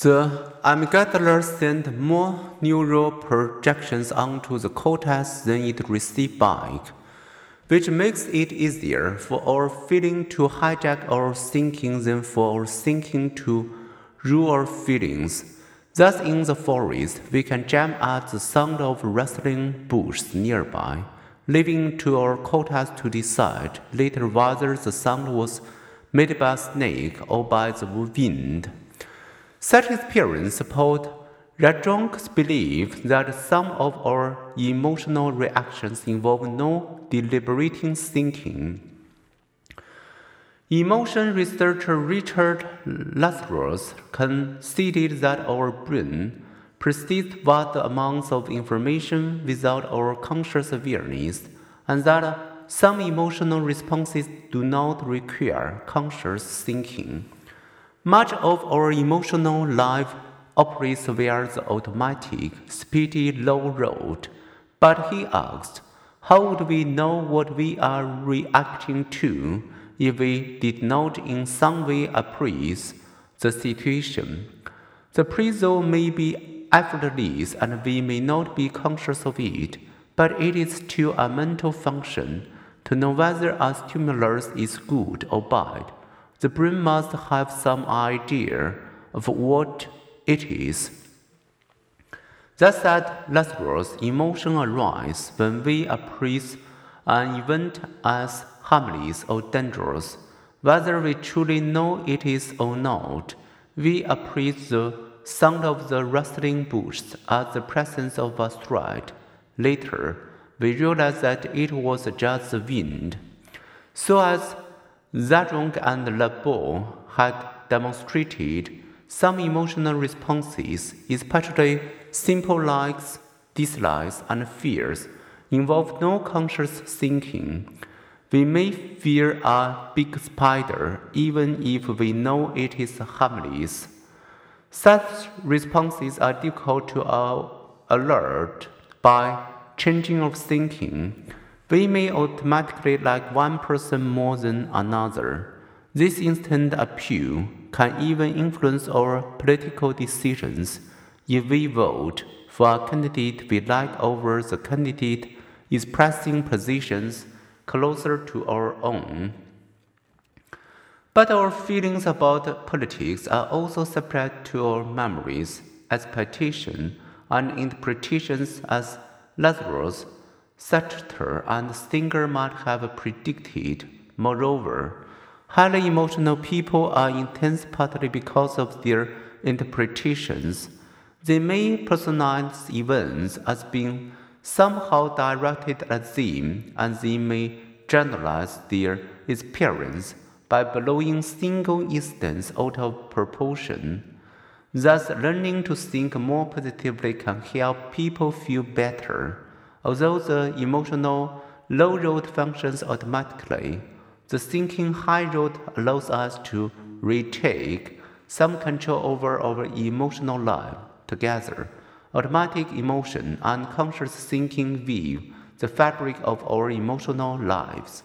The amygdala sends more neural projections onto the cortex than it receives back, which makes it easier for our feeling to hijack our thinking than for our thinking to rule our feelings. Thus, in the forest, we can jam at the sound of rustling bushes nearby, leaving to our cortex to decide later whether the sound was made by a snake or by the wind. Such experience support Zajonc's belief that some of our emotional reactions involve no deliberating thinking. Emotion researcher Richard Lazarus conceded that our brain perceives vast amounts of information without our conscious awareness, and that some emotional responses do not require conscious thinking. Much of our emotional life operates via the automatic, speedy low road. But he asked, how would we know what we are reacting to if we did not in some way appraise the situation? The appraisal may be effortless and we may not be conscious of it, but it is still a mental function to know whether a stimulus is good or bad. The brain must have some idea of what it is. Thus, at Lazarus, emotion arises when we appraise an event as harmless or dangerous. Whether we truly know it is or not, we appraise the sound of the rustling bushes as the presence of a threat. Later, we realize that it was just the wind. So, as Zajonc and LeDoux had demonstrated some emotional responses, especially simple likes, dislikes, and fears, involve no conscious thinking. We may fear a big spider even if we know it is harmless. Such responses are difficult to alert by changing of thinking we may automatically like one person more than another. This instant appeal can even influence our political decisions. If we vote for a candidate we like over the candidate expressing positions closer to our own. But our feelings about politics are also subject to our memories, expectations, and interpretations as Lazarus Schachter and Singer might have predicted. Moreover, highly emotional people are intense partly because of their interpretations. They may personalize events as being somehow directed at them, and they may generalize their experience by blowing single instance out of proportion. Thus, learning to think more positively can help people feel better. Although the emotional low road functions automatically, the thinking high road allows us to retake some control over our emotional life together. Automatic emotion and conscious thinking weave the fabric of our emotional lives.